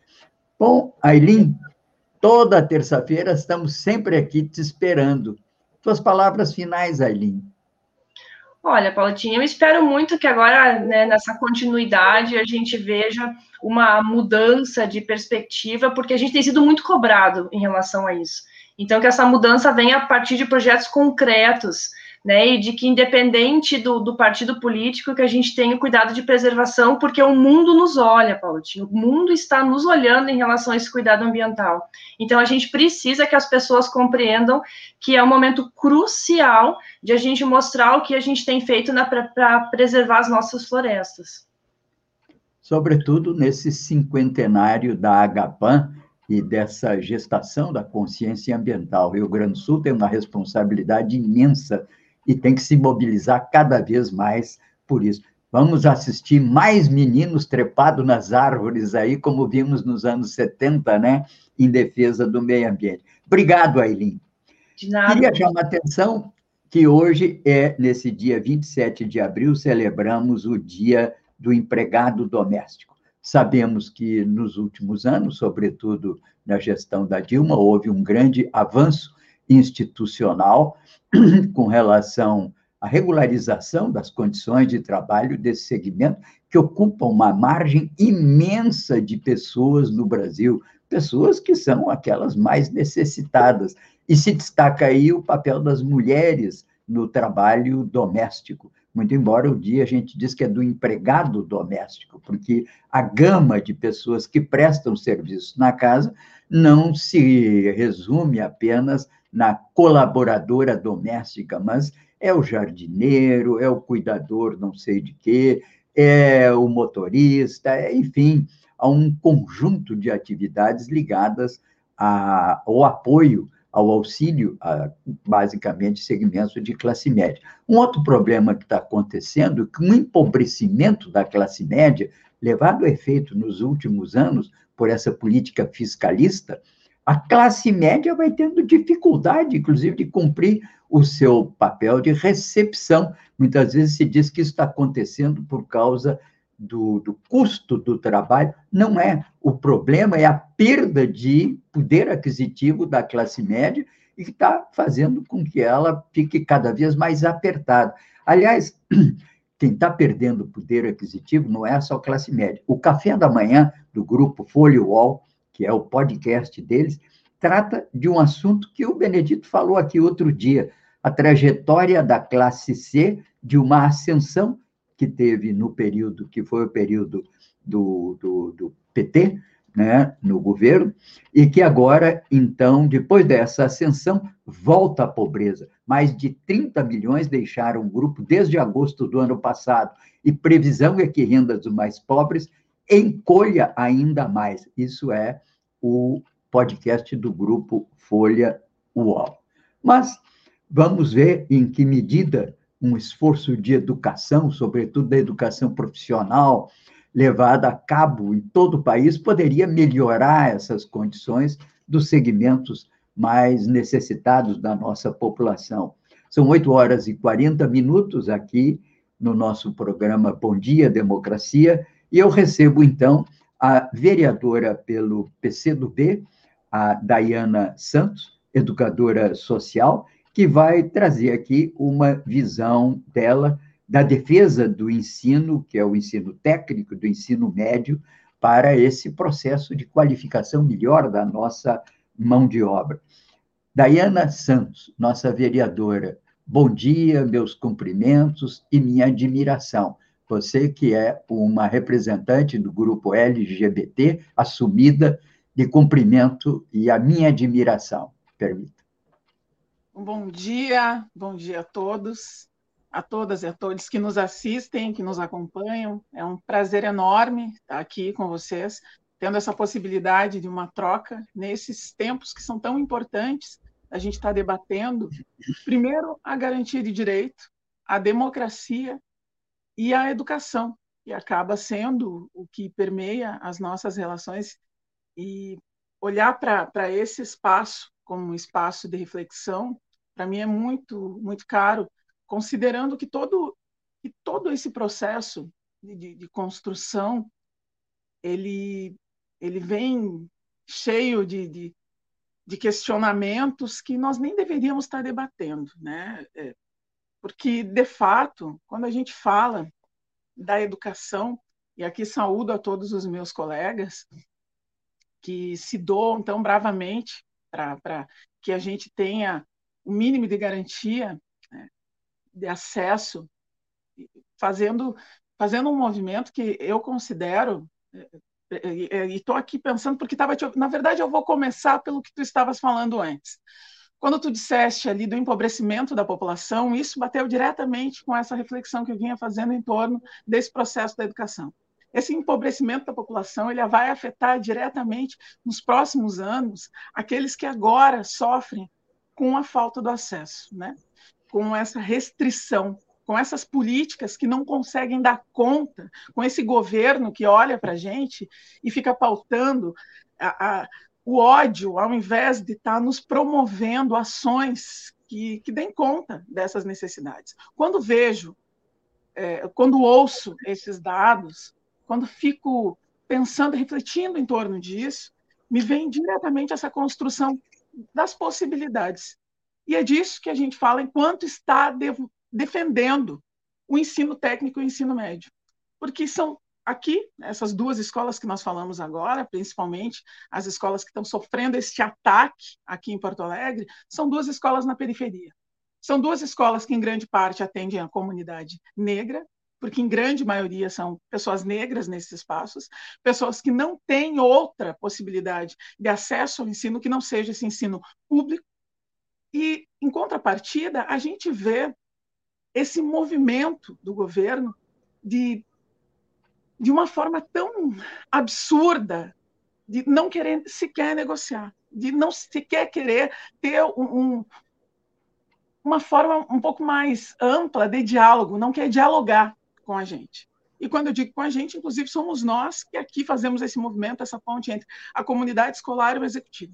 Bom, Aileen, toda terça-feira estamos sempre aqui te esperando. Suas palavras finais, Aileen. Olha, Paulotinha, eu espero muito que agora, né, nessa continuidade, a gente veja uma mudança de perspectiva, porque a gente tem sido muito cobrado em relação a isso. Então, que essa mudança venha a partir de projetos concretos, né, e de que independente do, do partido político, que a gente tenha cuidado de preservação, porque o mundo nos olha, Paulotinho, o mundo está nos olhando em relação a esse cuidado ambiental. Então, a gente precisa que as pessoas compreendam que é um momento crucial de a gente mostrar o que a gente tem feito para preservar as nossas florestas. Sobretudo nesse cinquentenário da Agapan, e dessa gestação da consciência ambiental. O Rio Grande do Sul tem uma responsabilidade imensa e tem que se mobilizar cada vez mais por isso. Vamos assistir mais meninos trepados nas árvores aí, como vimos nos anos 70, né? Em defesa do meio ambiente. Obrigado, Aileen. De nada. Queria chamar a atenção que hoje é, nesse dia 27 de abril, celebramos o Dia do Empregado Doméstico. Sabemos que nos últimos anos, sobretudo na gestão da Dilma, houve um grande avanço institucional com relação à regularização das condições de trabalho desse segmento, que ocupa uma margem imensa de pessoas no Brasil, pessoas que são aquelas mais necessitadas. E se destaca aí o papel das mulheres no trabalho doméstico. Muito embora o dia a gente diz que é do empregado doméstico, porque a gama de pessoas que prestam serviço na casa não se resume apenas na colaboradora doméstica, mas é o jardineiro, é o cuidador não sei de quê, é o motorista, é, enfim, há um conjunto de atividades ligadas a, ao apoio, ao auxílio, a, basicamente, segmentos de classe média. Um outro problema que está acontecendo é que o um empobrecimento da classe média, levado a efeito nos últimos anos por essa política fiscalista, a classe média vai tendo dificuldade, inclusive, de cumprir o seu papel de recepção. Muitas vezes se diz que isso está acontecendo por causa do, do, custo do trabalho. Não é. O problema é a perda de poder aquisitivo da classe média e que está fazendo com que ela fique cada vez mais apertada. Aliás, quem está perdendo poder aquisitivo não é só a classe média. O café da manhã do grupo Folha Wall que é o podcast deles, trata de um assunto que o Benedito falou aqui outro dia, a trajetória da classe C de uma ascensão que teve no período, que foi o período do, do, do PT, né, no governo, e que agora, então, depois dessa ascensão, volta à pobreza. Mais de 30 milhões deixaram o grupo desde agosto do ano passado, e previsão é que rendas dos mais pobres encolha ainda mais. Isso é o podcast do grupo Folha UOL. Mas vamos ver em que medida um esforço de educação, sobretudo da educação profissional, levada a cabo em todo o país, poderia melhorar essas condições dos segmentos mais necessitados da nossa população. São 8 horas e 40 minutos aqui no nosso programa Bom Dia Democracia, e eu recebo, então, a vereadora pelo PCdoB, a Dayana Santos, educadora social, que vai trazer aqui uma visão dela da defesa do ensino, que é o ensino técnico, do ensino médio, para esse processo de qualificação melhor da nossa mão de obra. Dayana Santos, nossa vereadora, bom dia, meus cumprimentos e minha admiração. Você que é uma representante do grupo LGBT, assumida, de cumprimento e a minha admiração. Permita. Bom dia, bom dia a todos, a todas e a todos que nos assistem, que nos acompanham. É um prazer enorme estar aqui com vocês, tendo essa possibilidade de uma troca nesses tempos que são tão importantes. A gente está debatendo, primeiro, a garantia de direito, a democracia e a educação, que acaba sendo o que permeia as nossas relações. E olhar para esse espaço como um espaço de reflexão para mim é muito muito caro, considerando que todo que todo esse processo de, de construção ele ele vem cheio de, de, de, questionamentos que nós nem deveríamos estar debatendo, né? Porque de fato, quando a gente fala da educação e aqui saúdo a todos os meus colegas que se doam tão bravamente para que a gente tenha o mínimo de garantia né, de acesso, fazendo, fazendo um movimento que eu considero, é, é, é, e estou aqui pensando, porque estava. Na verdade, eu vou começar pelo que tu estavas falando antes. Quando tu disseste ali do empobrecimento da população, isso bateu diretamente com essa reflexão que eu vinha fazendo em torno desse processo da educação. Esse empobrecimento da população ele vai afetar diretamente nos próximos anos aqueles que agora sofrem com a falta do acesso, né? com essa restrição, com essas políticas que não conseguem dar conta, com esse governo que olha para a gente e fica pautando a, a, o ódio, ao invés de estar tá nos promovendo ações que, que deem conta dessas necessidades. Quando vejo, é, quando ouço esses dados, quando fico pensando, refletindo em torno disso, me vem diretamente essa construção das possibilidades. E é disso que a gente fala enquanto está de, defendendo o ensino técnico e o ensino médio. Porque são aqui, essas duas escolas que nós falamos agora, principalmente as escolas que estão sofrendo este ataque aqui em Porto Alegre, são duas escolas na periferia. São duas escolas que, em grande parte, atendem a comunidade negra, porque, em grande maioria, são pessoas negras nesses espaços, pessoas que não têm outra possibilidade de acesso ao ensino que não seja esse ensino público. E, em contrapartida, a gente vê esse movimento do governo de, de uma forma tão absurda de não querer sequer negociar, de não sequer querer ter um, um, uma forma um pouco mais ampla de diálogo, não quer dialogar com a gente. E quando eu digo com a gente, inclusive, somos nós que aqui fazemos esse movimento, essa ponte entre a comunidade escolar e o executivo.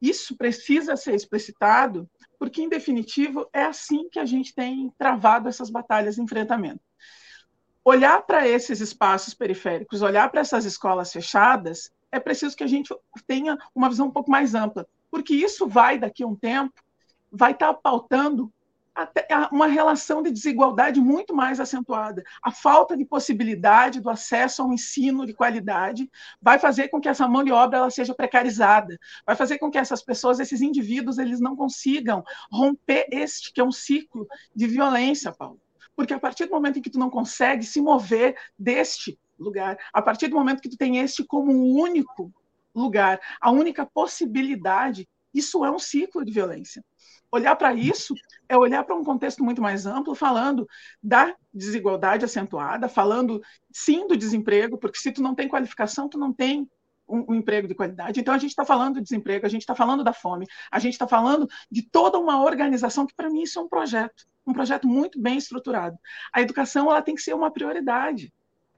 Isso precisa ser explicitado, porque, em definitivo, é assim que a gente tem travado essas batalhas de enfrentamento. Olhar para esses espaços periféricos, olhar para essas escolas fechadas, é preciso que a gente tenha uma visão um pouco mais ampla, porque isso vai, daqui a um tempo, vai estar pautando uma relação de desigualdade muito mais acentuada. A falta de possibilidade do acesso a um ensino de qualidade vai fazer com que essa mão de obra ela seja precarizada, vai fazer com que essas pessoas, esses indivíduos, eles não consigam romper este que é um ciclo de violência, Paulo. Porque a partir do momento em que tu não consegue se mover deste lugar, a partir do momento que tu tem este como um único lugar, a única possibilidade, isso é um ciclo de violência. Olhar para isso é olhar para um contexto muito mais amplo, falando da desigualdade acentuada, falando sim do desemprego, porque se tu não tem qualificação, tu não tem um, um emprego de qualidade. Então a gente está falando de desemprego, a gente está falando da fome, a gente está falando de toda uma organização que para mim isso é um projeto, um projeto muito bem estruturado. A educação ela tem que ser uma prioridade.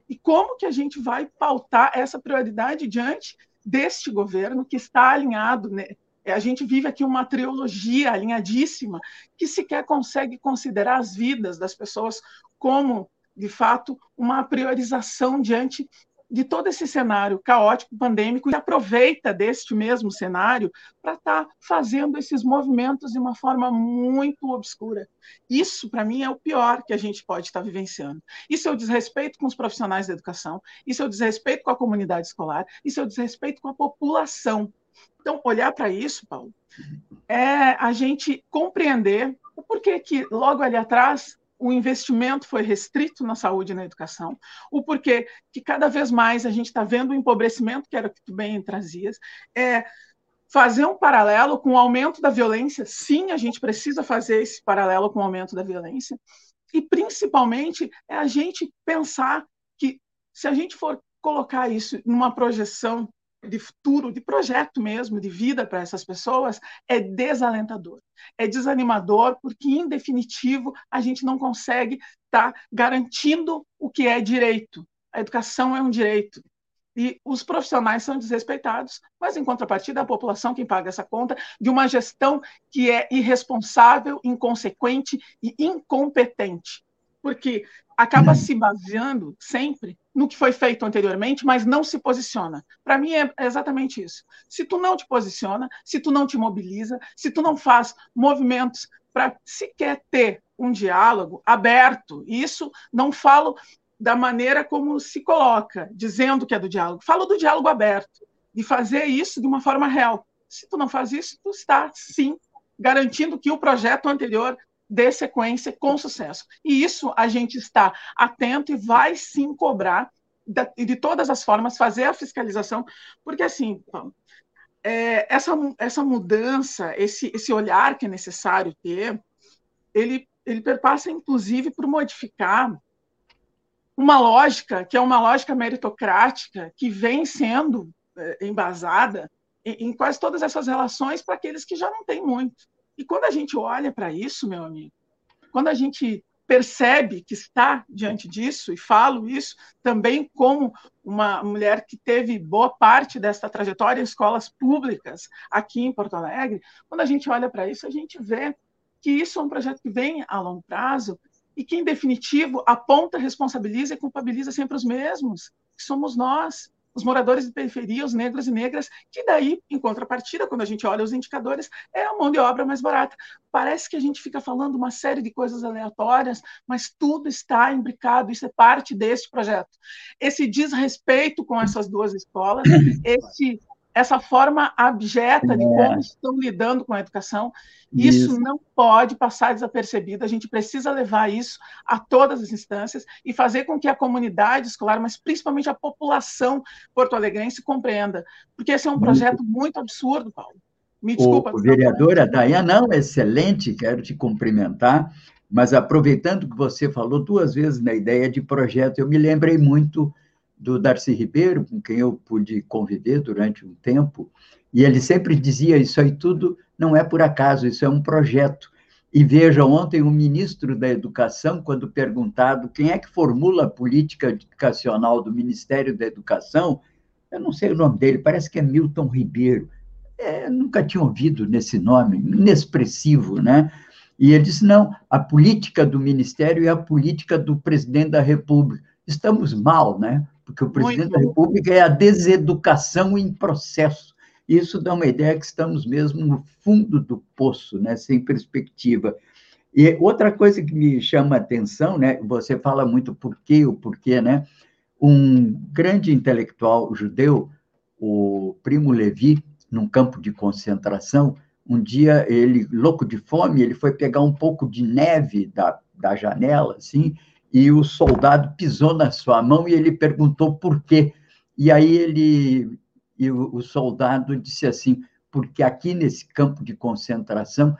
E como que a gente vai pautar essa prioridade diante deste governo que está alinhado né, A gente vive aqui uma trilogia alinhadíssima que sequer consegue considerar as vidas das pessoas como, de fato, uma priorização diante de todo esse cenário caótico, pandêmico, e aproveita deste mesmo cenário para estar tá fazendo esses movimentos de uma forma muito obscura. Isso, para mim, é o pior que a gente pode estar tá vivenciando. Isso é o desrespeito com os profissionais da educação, isso é o desrespeito com a comunidade escolar, isso é o desrespeito com a população. Então, olhar para isso, Paulo, é a gente compreender o porquê que logo ali atrás o investimento foi restrito na saúde e na educação, o porquê que cada vez mais a gente está vendo o empobrecimento, que era o que tu bem trazias, é fazer um paralelo com o aumento da violência, sim, a gente precisa fazer esse paralelo com o aumento da violência, e principalmente é a gente pensar que se a gente for colocar isso numa projeção de futuro, de projeto mesmo, de vida para essas pessoas, é desalentador, é desanimador, porque, em definitivo, a gente não consegue estar tá garantindo o que é direito. A educação é um direito. E os profissionais são desrespeitados, mas, em contrapartida, a população quem paga essa conta de uma gestão que é irresponsável, inconsequente e incompetente. Porque acaba se baseando sempre no que foi feito anteriormente, mas não se posiciona. Para mim é exatamente isso. Se tu não te posiciona, se tu não te mobiliza, se tu não faz movimentos para sequer ter um diálogo aberto, isso não falo da maneira como se coloca, dizendo que é do diálogo. Falo do diálogo aberto, de fazer isso de uma forma real. Se tu não faz isso, tu está sim garantindo que o projeto anterior dê sequência com sucesso. E isso a gente está atento e vai sim cobrar de, de todas as formas, fazer a fiscalização, porque assim, é, essa, essa mudança, esse, esse olhar que é necessário ter, ele, ele perpassa inclusive por modificar uma lógica que é uma lógica meritocrática que vem sendo é, embasada em, em quase todas essas relações para aqueles que já não têm muito. E quando a gente olha para isso, meu amigo, quando a gente percebe que está diante disso, e falo isso também como uma mulher que teve boa parte desta trajetória em escolas públicas aqui em Porto Alegre, quando a gente olha para isso, a gente vê que isso é um projeto que vem a longo prazo e que, em definitivo, aponta, responsabiliza e culpabiliza sempre os mesmos, que somos nós, os moradores de periferia, os negros e negras, que daí, em contrapartida, quando a gente olha os indicadores, é a mão de obra mais barata. Parece que a gente fica falando uma série de coisas aleatórias, mas tudo está imbricado, isso é parte desse projeto. Esse desrespeito com essas duas escolas, esse essa forma abjeta de é. como estão lidando com a educação, isso, isso, não pode passar desapercebido. A gente precisa levar isso a todas as instâncias e fazer com que a comunidade escolar, mas principalmente a população porto-alegrense, compreenda. Porque esse é um projeto muito absurdo, Paulo. Me desculpa. O, vereadora Dayana, não, excelente, quero te cumprimentar. Mas aproveitando que você falou duas vezes na ideia de projeto, eu me lembrei muito do Darcy Ribeiro, com quem eu pude conviver durante um tempo, e ele sempre dizia: Isso aí tudo não é por acaso, isso é um projeto. E veja, ontem o ministro da Educação, quando perguntado quem é que formula a política educacional do Ministério da Educação, eu não sei o nome dele, parece que é Milton Ribeiro. É, nunca tinha ouvido nesse nome, inexpressivo, né? E ele disse: não, a política do Ministério é a política do presidente da República. Estamos mal, né? Porque o presidente Muito da República é a deseducação em processo. Isso dá uma ideia que estamos mesmo no fundo do poço, né, sem perspectiva. E outra coisa que me chama a atenção, né, você fala muito por quê, o porquê, né? Um grande intelectual judeu, o Primo Levi, num campo de concentração, um dia ele, louco de fome, ele foi pegar um pouco de neve da, da janela, assim, e o soldado pisou na sua mão e ele perguntou por quê. E aí ele e o, o soldado disse assim: porque aqui nesse campo de concentração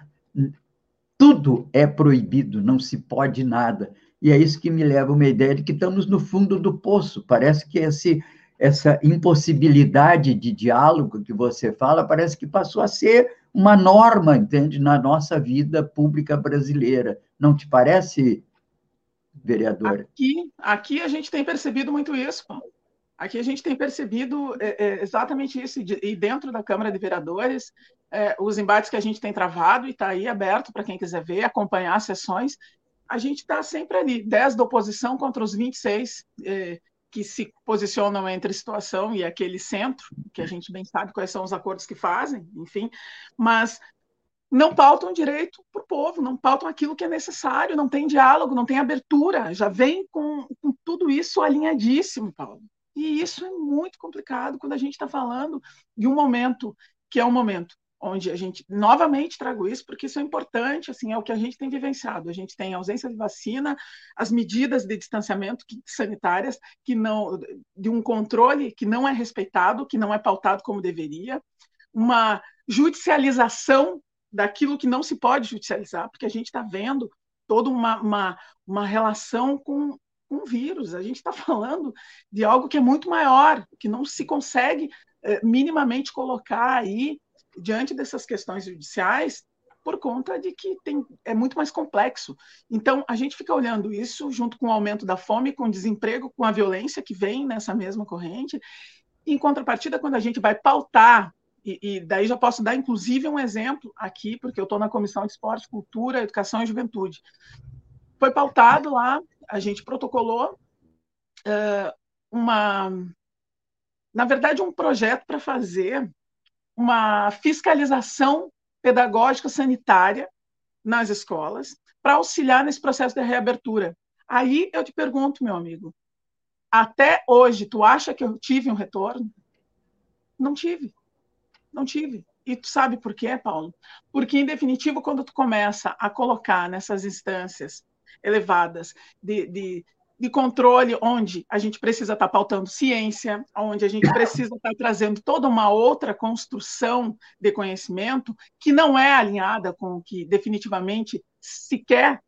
tudo é proibido, não se pode nada. E é isso que me leva a uma ideia de que estamos no fundo do poço. Parece que esse, essa impossibilidade de diálogo que você fala parece que passou a ser uma norma, entende, na nossa vida pública brasileira. Não te parece, Aqui, aqui a gente tem percebido muito isso. Aqui a gente tem percebido é, é, exatamente isso, e dentro da Câmara de Vereadores, é, os embates que a gente tem travado, e está aí aberto para quem quiser ver, acompanhar as sessões, a gente está sempre ali, 10 da oposição contra os 26 é, que se posicionam entre situação e aquele centro, que a gente bem sabe quais são os acordos que fazem, enfim, mas não pautam direito para o povo, não pautam aquilo que é necessário, não tem diálogo, não tem abertura, já vem com, com tudo isso alinhadíssimo, Paulo. E isso é muito complicado quando a gente está falando de um momento que é um momento onde a gente novamente trago isso porque isso é importante, assim, é o que a gente tem vivenciado. A gente tem ausência de vacina, as medidas de distanciamento sanitárias que não de um controle que não é respeitado, que não é pautado como deveria, uma judicialização daquilo que não se pode judicializar, porque a gente está vendo toda uma, uma, uma relação com um vírus. A gente está falando de algo que é muito maior, que não se consegue é, minimamente colocar aí diante dessas questões judiciais por conta de que tem, é muito mais complexo. Então, a gente fica olhando isso junto com o aumento da fome, com o desemprego, com a violência que vem nessa mesma corrente. Em contrapartida, quando a gente vai pautar, e, e daí já posso dar inclusive um exemplo aqui, porque eu estou na Comissão de Esporte, Cultura, Educação e Juventude. Foi pautado lá a gente protocolou uh, uma, na verdade, um projeto para fazer uma fiscalização pedagógica sanitária nas escolas para auxiliar nesse processo de reabertura. Aí eu te pergunto, meu amigo, até hoje, tu acha que eu tive um retorno? Não tive. Não tive. E tu sabe por quê, Paulo? Porque, em definitivo, quando tu começa a colocar nessas instâncias elevadas de, de, de controle, onde a gente precisa estar tá pautando ciência, onde a gente precisa estar tá trazendo toda uma outra construção de conhecimento que não é alinhada com o que definitivamente se quer,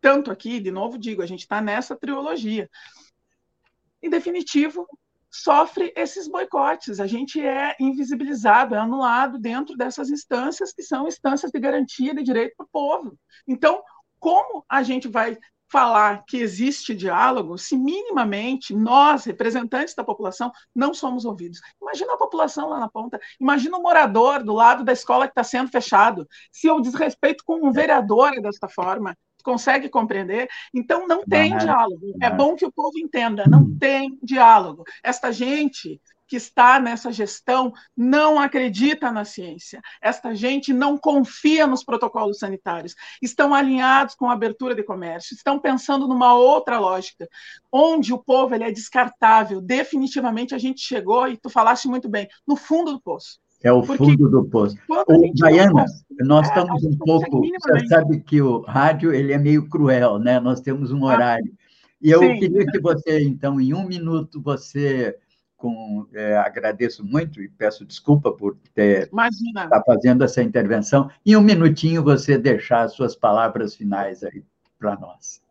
tanto aqui, de novo digo, a gente está nessa trilogia. Em definitivo, sofre esses boicotes, a gente é invisibilizado, é anulado dentro dessas instâncias que são instâncias de garantia de direito para o povo. Então, como a gente vai falar que existe diálogo se minimamente nós, representantes da população, não somos ouvidos? Imagina a população lá na ponta, imagina o morador do lado da escola que está sendo fechado. Se eu desrespeito com um vereador desta forma, consegue compreender? Então não tem diálogo. É bom que o povo entenda, não tem diálogo. Esta gente que está nessa gestão não acredita na ciência. Esta gente não confia nos protocolos sanitários. Estão alinhados com a abertura de comércio, estão pensando numa outra lógica, onde o povo ele é descartável. Definitivamente a gente chegou, e tu falaste muito bem, no fundo do poço. É o Porque fundo do poço. O, Diana, nós é, estamos um pouco. Você sabe que o rádio ele é meio cruel, né? Nós temos um ah, horário. E eu Sim. queria que você, então, em um minuto, você com, é, agradeço muito e peço desculpa por ter estar tá fazendo essa intervenção. Em um minutinho você deixar as suas palavras finais aí para nós.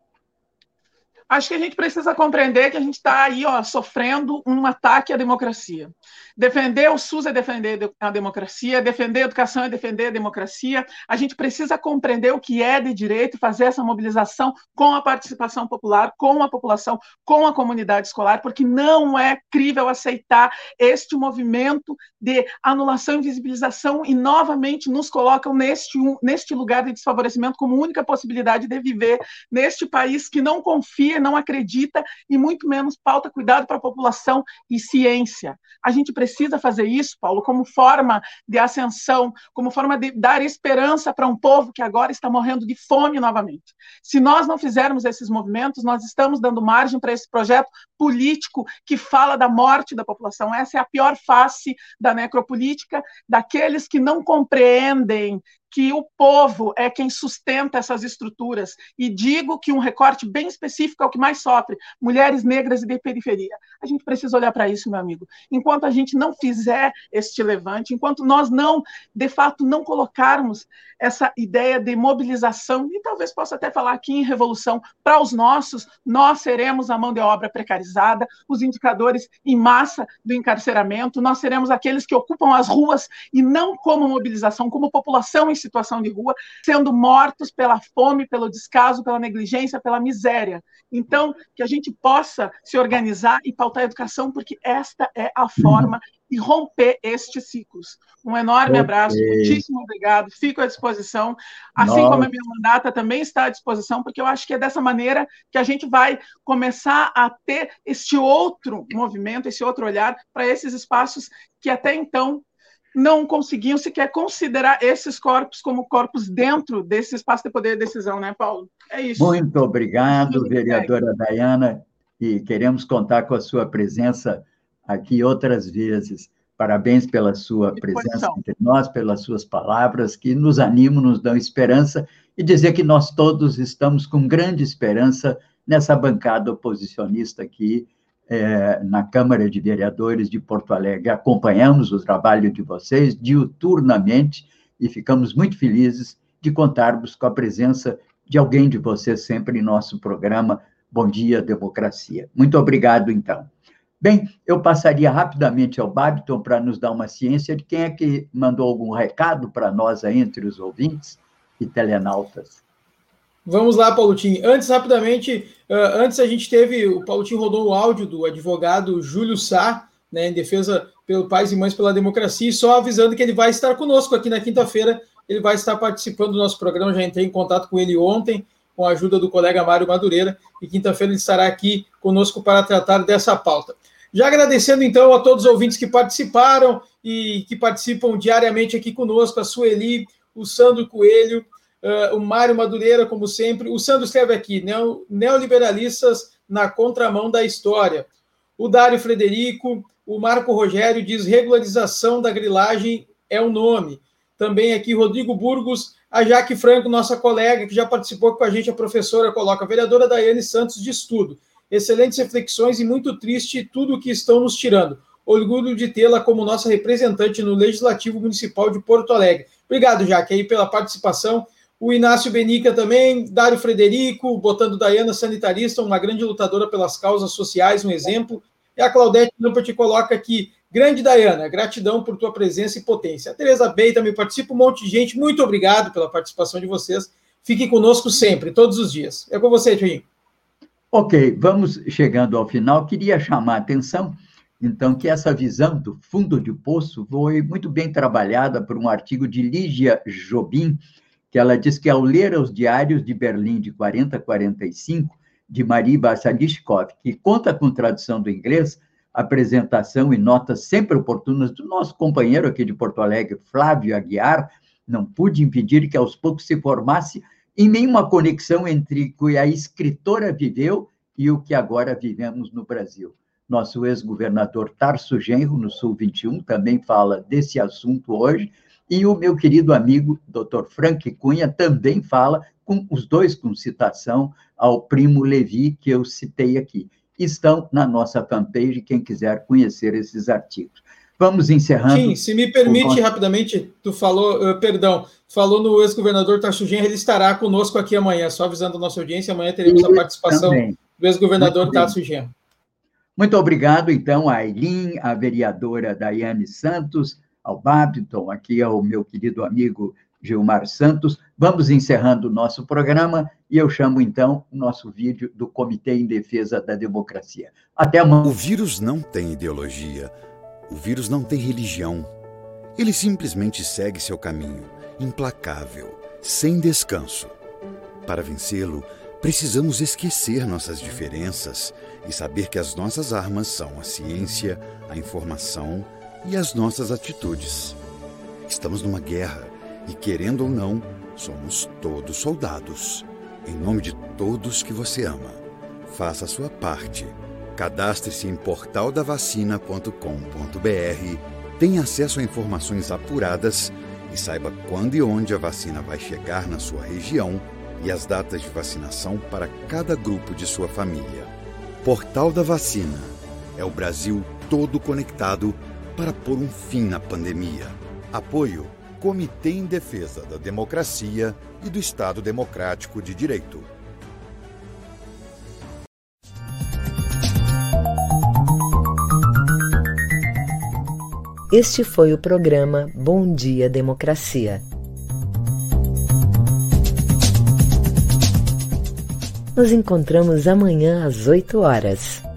Acho que a gente precisa compreender que a gente está aí ó, sofrendo um ataque à democracia. Defender o SUS é defender a democracia, defender a educação é defender a democracia. A gente precisa compreender o que é de direito fazer essa mobilização com a participação popular, com a população, com a comunidade escolar, porque não é crível aceitar este movimento de anulação e invisibilização e novamente nos colocam neste, neste lugar de desfavorecimento como única possibilidade de viver neste país que não confia, não acredita e muito menos pauta cuidado para a população e ciência. A gente precisa fazer isso, Paulo, como forma de ascensão, como forma de dar esperança para um povo que agora está morrendo de fome novamente. Se nós não fizermos esses movimentos, nós estamos dando margem para esse projeto político que fala da morte da população. Essa é a pior face da necropolítica, daqueles que não compreendem que o povo é quem sustenta essas estruturas. E digo que um recorte bem específico é o que mais sofre: mulheres negras e de periferia. A gente precisa olhar para isso, meu amigo. Enquanto a gente não fizer este levante, enquanto nós não, de fato, não colocarmos essa ideia de mobilização, e talvez possa até falar aqui em revolução, para os nossos, nós seremos a mão de obra precarizada, os indicadores em massa do encarceramento, nós seremos aqueles que ocupam as ruas e não como mobilização, como população em situação de rua, sendo mortos pela fome, pelo descaso, pela negligência, pela miséria. Então, que a gente possa se organizar e pautar a educação, porque esta é a forma de romper estes ciclos. Um enorme okay. abraço, muitíssimo obrigado, fico à disposição, assim Nossa. como a minha mandata também está à disposição, porque eu acho que é dessa maneira que a gente vai começar a ter este outro movimento, esse outro olhar para esses espaços que até então não conseguiam sequer considerar esses corpos como corpos dentro desse espaço de poder de decisão, né, Paulo? É isso. Muito obrigado, vereadora Dayana, e queremos contar com a sua presença aqui outras vezes. Parabéns pela sua presença entre nós, pelas suas palavras, que nos animam, nos dão esperança, e dizer que nós todos estamos com grande esperança nessa bancada oposicionista aqui, é, na Câmara de Vereadores de Porto Alegre. Acompanhamos o trabalho de vocês diuturnamente e ficamos muito felizes de contarmos com a presença de alguém de vocês sempre em nosso programa Bom Dia Democracia. Muito obrigado, então. Bem, eu passaria rapidamente ao Babiton para nos dar uma ciência de quem é que mandou algum recado para nós entre os ouvintes e telenautas. Vamos lá, Paulotinho. Antes, rapidamente, uh, antes a gente teve, o Paulotinho rodou o áudio do advogado Júlio Sá, né, em defesa pelo Pais e Mães pela Democracia, e só avisando que ele vai estar conosco aqui na quinta-feira, ele vai estar participando do nosso programa, já entrei em contato com ele ontem, com a ajuda do colega Mário Madureira, e quinta-feira ele estará aqui conosco para tratar dessa pauta. Já agradecendo, então, a todos os ouvintes que participaram e que participam diariamente aqui conosco, a Sueli, o Sandro Coelho, uh, o Mário Madureira, como sempre. O Sandro escreve aqui, neo, neoliberalistas na contramão da história. O Dário Frederico, o Marco Rogério diz regularização da grilagem é o nome. Também aqui Rodrigo Burgos, a Jaque Franco, nossa colega, que já participou com a gente, a professora, coloca a vereadora Daiane Santos de estudo. Excelentes reflexões e muito triste tudo o que estão nos tirando. Orgulho de tê-la como nossa representante no Legislativo Municipal de Porto Alegre. Obrigado, Jaque, aí pela participação o Inácio Benica também, Dário Frederico, botando Dayana Sanitarista, uma grande lutadora pelas causas sociais, um exemplo. E a Claudete Lampert coloca aqui, grande Dayana, gratidão por tua presença e potência. A Tereza Bey também participa, um monte de gente, muito obrigado pela participação de vocês. Fique conosco sempre, todos os dias. É com você, Tio. Ok, vamos chegando ao final. Queria chamar a atenção, então, que essa visão do fundo de poço foi muito bem trabalhada por um artigo de Lígia Jobim, que ela diz que ao ler os diários de Berlim de 40 a 45, de Marie Basaliskov, que conta com tradução do inglês, apresentação e notas sempre oportunas do nosso companheiro aqui de Porto Alegre, Flávio Aguiar, não pude impedir que aos poucos se formasse em meio uma conexão entre o que a escritora viveu e o que agora vivemos no Brasil. Nosso ex-governador Tarso Genro, no Sul 21, também fala desse assunto hoje, e o meu querido amigo, Dr. Frank Cunha, também fala, com os dois com citação ao primo Levi, que eu citei aqui. Estão na nossa fanpage, quem quiser conhecer esses artigos. Vamos encerrando. Sim, se me permite rapidamente, tu falou, uh, perdão, falou no ex-governador Tarso Genro, ele estará conosco aqui amanhã, só avisando a nossa audiência, amanhã teremos a participação também. do ex-governador Tarso Genro. Muito obrigado, então, a Aileen, a vereadora Daiane Santos, ao Babiton, aqui ao meu querido amigo Gilmar Santos. Vamos encerrando o nosso programa e eu chamo então o nosso vídeo do Comitê em Defesa da Democracia. Até amanhã. O vírus não tem ideologia, o vírus não tem religião. Ele simplesmente segue seu caminho, implacável, sem descanso. Para vencê-lo, precisamos esquecer nossas diferenças e saber que as nossas armas são a ciência, a informação e as nossas atitudes. Estamos numa guerra e, querendo ou não, somos todos soldados. Em nome de todos que você ama, faça a sua parte. Cadastre-se em portaldavacina.com.br, tenha acesso a informações apuradas e saiba quando e onde a vacina vai chegar na sua região e as datas de vacinação para cada grupo de sua família. Portal da Vacina é o Brasil todo conectado para pôr um fim à pandemia. Apoio Comitê em Defesa da Democracia e do Estado Democrático de Direito. Este foi o programa Bom Dia Democracia. Nos encontramos amanhã às 8 horas.